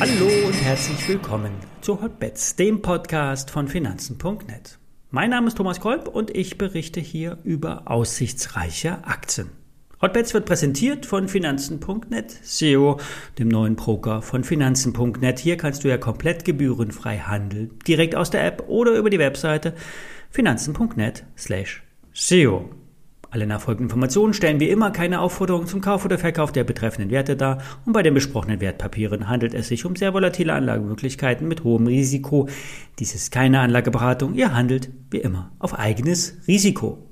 Hallo und herzlich willkommen zu Hotbets, dem Podcast von Finanzen.net. Mein Name ist Thomas Kolb und ich berichte hier über aussichtsreiche Aktien. Hotbets wird präsentiert von Finanzen.net, SEO, dem neuen Broker von Finanzen.net. Hier kannst du ja komplett gebührenfrei handeln, direkt aus der App oder über die Webseite finanzen.net slash SEO. Alle nachfolgenden Informationen stellen wie immer keine Aufforderung zum Kauf oder Verkauf der betreffenden Werte dar und bei den besprochenen Wertpapieren handelt es sich um sehr volatile Anlagemöglichkeiten mit hohem Risiko. Dies ist keine Anlageberatung, ihr handelt wie immer auf eigenes Risiko.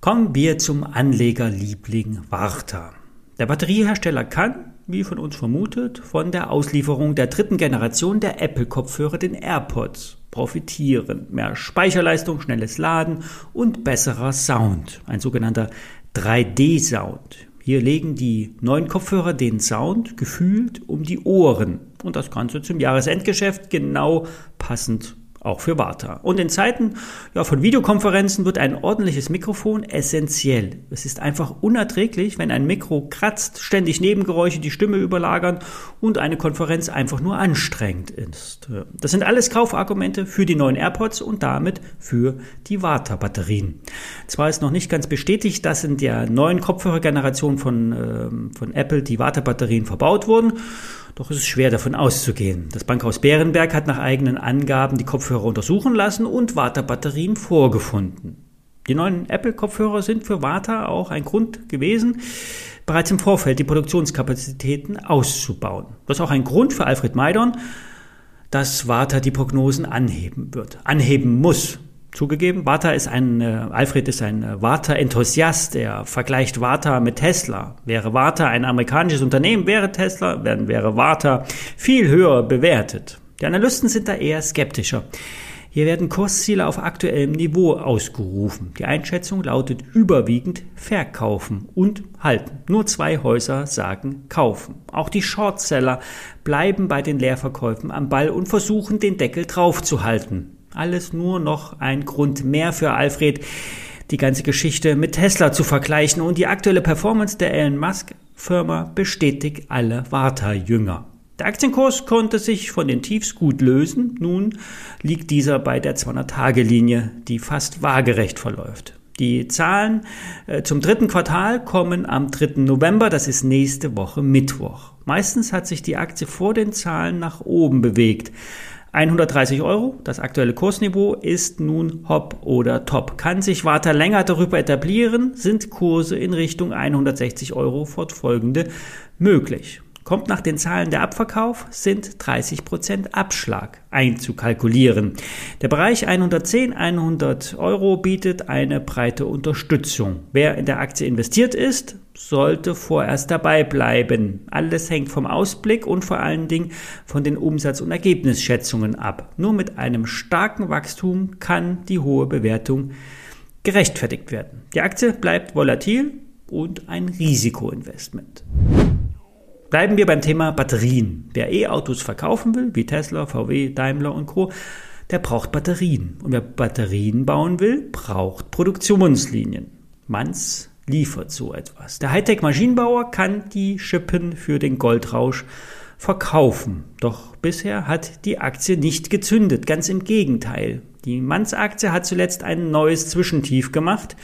Kommen wir zum Anlegerliebling Warta. Der Batteriehersteller kann, wie von uns vermutet, von der Auslieferung der dritten Generation der Apple-Kopfhörer, den AirPods, profitieren. Mehr Speicherleistung, schnelles Laden und besserer Sound, ein sogenannter 3D-Sound. Hier legen die neuen Kopfhörer den Sound gefühlt um die Ohren und das Ganze zum Jahresendgeschäft genau passend auch für Warta. Und in Zeiten ja, von Videokonferenzen wird ein ordentliches Mikrofon essentiell. Es ist einfach unerträglich, wenn ein Mikro kratzt, ständig Nebengeräusche die Stimme überlagern und eine Konferenz einfach nur anstrengend ist. Das sind alles Kaufargumente für die neuen AirPods und damit für die Warta-Batterien. Zwar ist noch nicht ganz bestätigt, dass in der neuen Kopfhörergeneration von, äh, von Apple die Warta-Batterien verbaut wurden. Doch es ist schwer davon auszugehen. Das Bankhaus Bärenberg hat nach eigenen Angaben die Kopfhörer untersuchen lassen und Warta-Batterien vorgefunden. Die neuen Apple-Kopfhörer sind für Warta auch ein Grund gewesen, bereits im Vorfeld die Produktionskapazitäten auszubauen. Das ist auch ein Grund für Alfred Maidon, dass Warta die Prognosen anheben wird, anheben muss. Zugegeben, Warta ist ein, äh, Alfred ist ein äh, Warta-Enthusiast. Er vergleicht Warta mit Tesla. Wäre Warta ein amerikanisches Unternehmen, wäre Tesla, dann wäre Warta viel höher bewertet. Die Analysten sind da eher skeptischer. Hier werden Kursziele auf aktuellem Niveau ausgerufen. Die Einschätzung lautet überwiegend verkaufen und halten. Nur zwei Häuser sagen kaufen. Auch die Shortseller bleiben bei den Leerverkäufen am Ball und versuchen den Deckel draufzuhalten. Alles nur noch ein Grund mehr für Alfred, die ganze Geschichte mit Tesla zu vergleichen und die aktuelle Performance der Elon Musk Firma bestätigt alle Warta-Jünger. Der Aktienkurs konnte sich von den Tiefs gut lösen. Nun liegt dieser bei der 200-Tage-Linie, die fast waagerecht verläuft. Die Zahlen äh, zum dritten Quartal kommen am 3. November, das ist nächste Woche Mittwoch. Meistens hat sich die Aktie vor den Zahlen nach oben bewegt. 130 Euro, das aktuelle Kursniveau ist nun Hop oder Top. Kann sich Warta länger darüber etablieren, sind Kurse in Richtung 160 Euro fortfolgende möglich. Kommt nach den Zahlen der Abverkauf, sind 30% Abschlag einzukalkulieren. Der Bereich 110, 100 Euro bietet eine breite Unterstützung. Wer in der Aktie investiert ist, sollte vorerst dabei bleiben. Alles hängt vom Ausblick und vor allen Dingen von den Umsatz- und Ergebnisschätzungen ab. Nur mit einem starken Wachstum kann die hohe Bewertung gerechtfertigt werden. Die Aktie bleibt volatil und ein Risikoinvestment. Bleiben wir beim Thema Batterien. Wer E-Autos verkaufen will, wie Tesla, VW, Daimler und Co., der braucht Batterien. Und wer Batterien bauen will, braucht Produktionslinien. Manz liefert so etwas. Der Hightech-Maschinenbauer kann die Schippen für den Goldrausch verkaufen. Doch bisher hat die Aktie nicht gezündet. Ganz im Gegenteil. Die Manz-Aktie hat zuletzt ein neues Zwischentief gemacht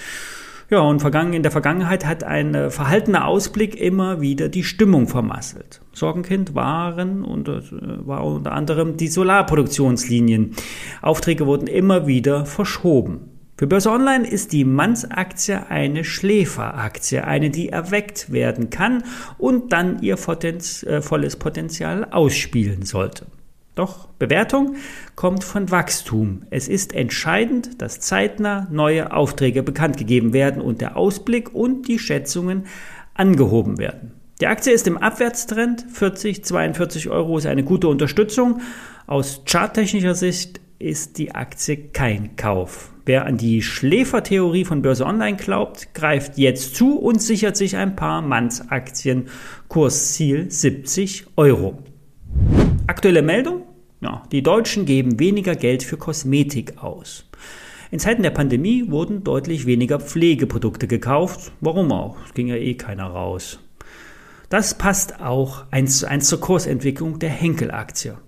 ja, und in der Vergangenheit hat ein äh, verhaltener Ausblick immer wieder die Stimmung vermasselt. Sorgenkind waren und äh, war unter anderem die Solarproduktionslinien. Aufträge wurden immer wieder verschoben. Für Börse Online ist die Manns-Aktie eine Schläferaktie, eine, die erweckt werden kann und dann ihr äh, volles Potenzial ausspielen sollte. Doch Bewertung kommt von Wachstum. Es ist entscheidend, dass zeitnah neue Aufträge bekannt gegeben werden und der Ausblick und die Schätzungen angehoben werden. Die Aktie ist im Abwärtstrend. 40, 42 Euro ist eine gute Unterstützung. Aus charttechnischer Sicht ist die Aktie kein Kauf. Wer an die Schläfertheorie von Börse Online glaubt, greift jetzt zu und sichert sich ein paar Mannsaktien. Kursziel 70 Euro. Aktuelle Meldung? Ja, die Deutschen geben weniger Geld für Kosmetik aus. In Zeiten der Pandemie wurden deutlich weniger Pflegeprodukte gekauft. Warum auch? Es ging ja eh keiner raus. Das passt auch eins zu eins zur Kursentwicklung der Henkel-Aktie.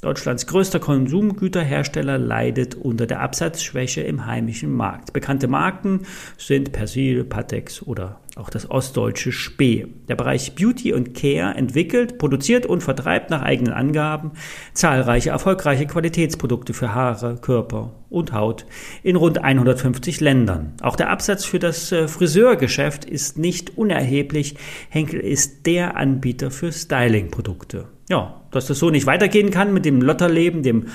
Deutschlands größter Konsumgüterhersteller leidet unter der Absatzschwäche im heimischen Markt. Bekannte Marken sind Persil, Patex oder auch das ostdeutsche Spee. Der Bereich Beauty und Care entwickelt, produziert und vertreibt nach eigenen Angaben zahlreiche erfolgreiche Qualitätsprodukte für Haare, Körper und Haut in rund 150 Ländern. Auch der Absatz für das äh, Friseurgeschäft ist nicht unerheblich. Henkel ist der Anbieter für Stylingprodukte ja, dass das so nicht weitergehen kann mit dem Lotterleben, dem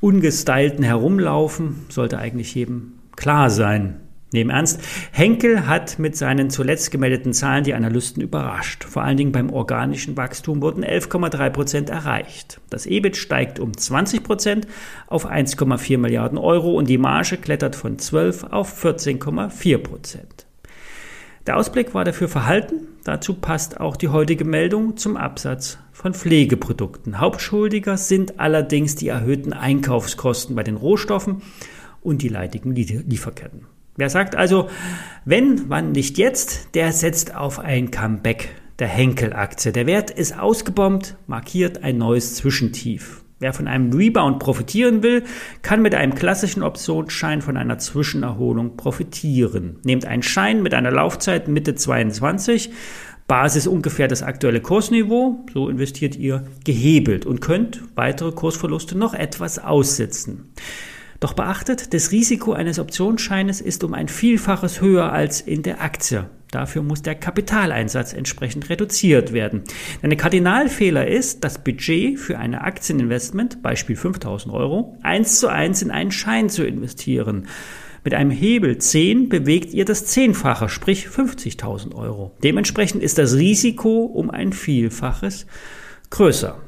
ungestylten Herumlaufen, sollte eigentlich jedem klar sein. Neben Ernst, Henkel hat mit seinen zuletzt gemeldeten Zahlen die Analysten überrascht. Vor allen Dingen beim organischen Wachstum wurden 11,3 Prozent erreicht. Das EBIT steigt um 20 Prozent auf 1,4 Milliarden Euro und die Marge klettert von 12 auf 14,4 Prozent. Der Ausblick war dafür verhalten. Dazu passt auch die heutige Meldung zum Absatz von Pflegeprodukten. Hauptschuldiger sind allerdings die erhöhten Einkaufskosten bei den Rohstoffen und die leidigen Lieferketten. Wer sagt also, wenn, wann nicht jetzt, der setzt auf ein Comeback der Henkel-Aktie. Der Wert ist ausgebombt, markiert ein neues Zwischentief. Wer von einem Rebound profitieren will, kann mit einem klassischen Optionsschein von einer Zwischenerholung profitieren. Nehmt einen Schein mit einer Laufzeit Mitte 22, Basis ungefähr das aktuelle Kursniveau, so investiert ihr gehebelt und könnt weitere Kursverluste noch etwas aussitzen. Doch beachtet, das Risiko eines Optionsscheines ist um ein Vielfaches höher als in der Aktie. Dafür muss der Kapitaleinsatz entsprechend reduziert werden. Denn der Kardinalfehler ist, das Budget für ein Aktieninvestment, Beispiel 5000 Euro, eins zu eins in einen Schein zu investieren. Mit einem Hebel 10 bewegt ihr das Zehnfache, sprich 50.000 Euro. Dementsprechend ist das Risiko um ein Vielfaches größer.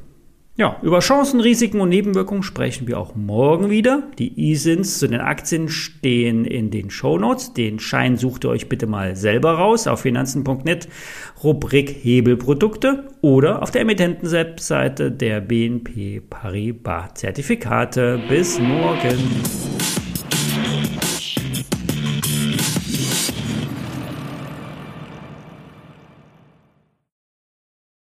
Ja, über Chancen, Risiken und Nebenwirkungen sprechen wir auch morgen wieder. Die ISINs zu den Aktien stehen in den Shownotes. Den Schein sucht ihr euch bitte mal selber raus auf finanzen.net, Rubrik Hebelprodukte oder auf der Emittenten-Webseite der BNP Paribas Zertifikate. Bis morgen.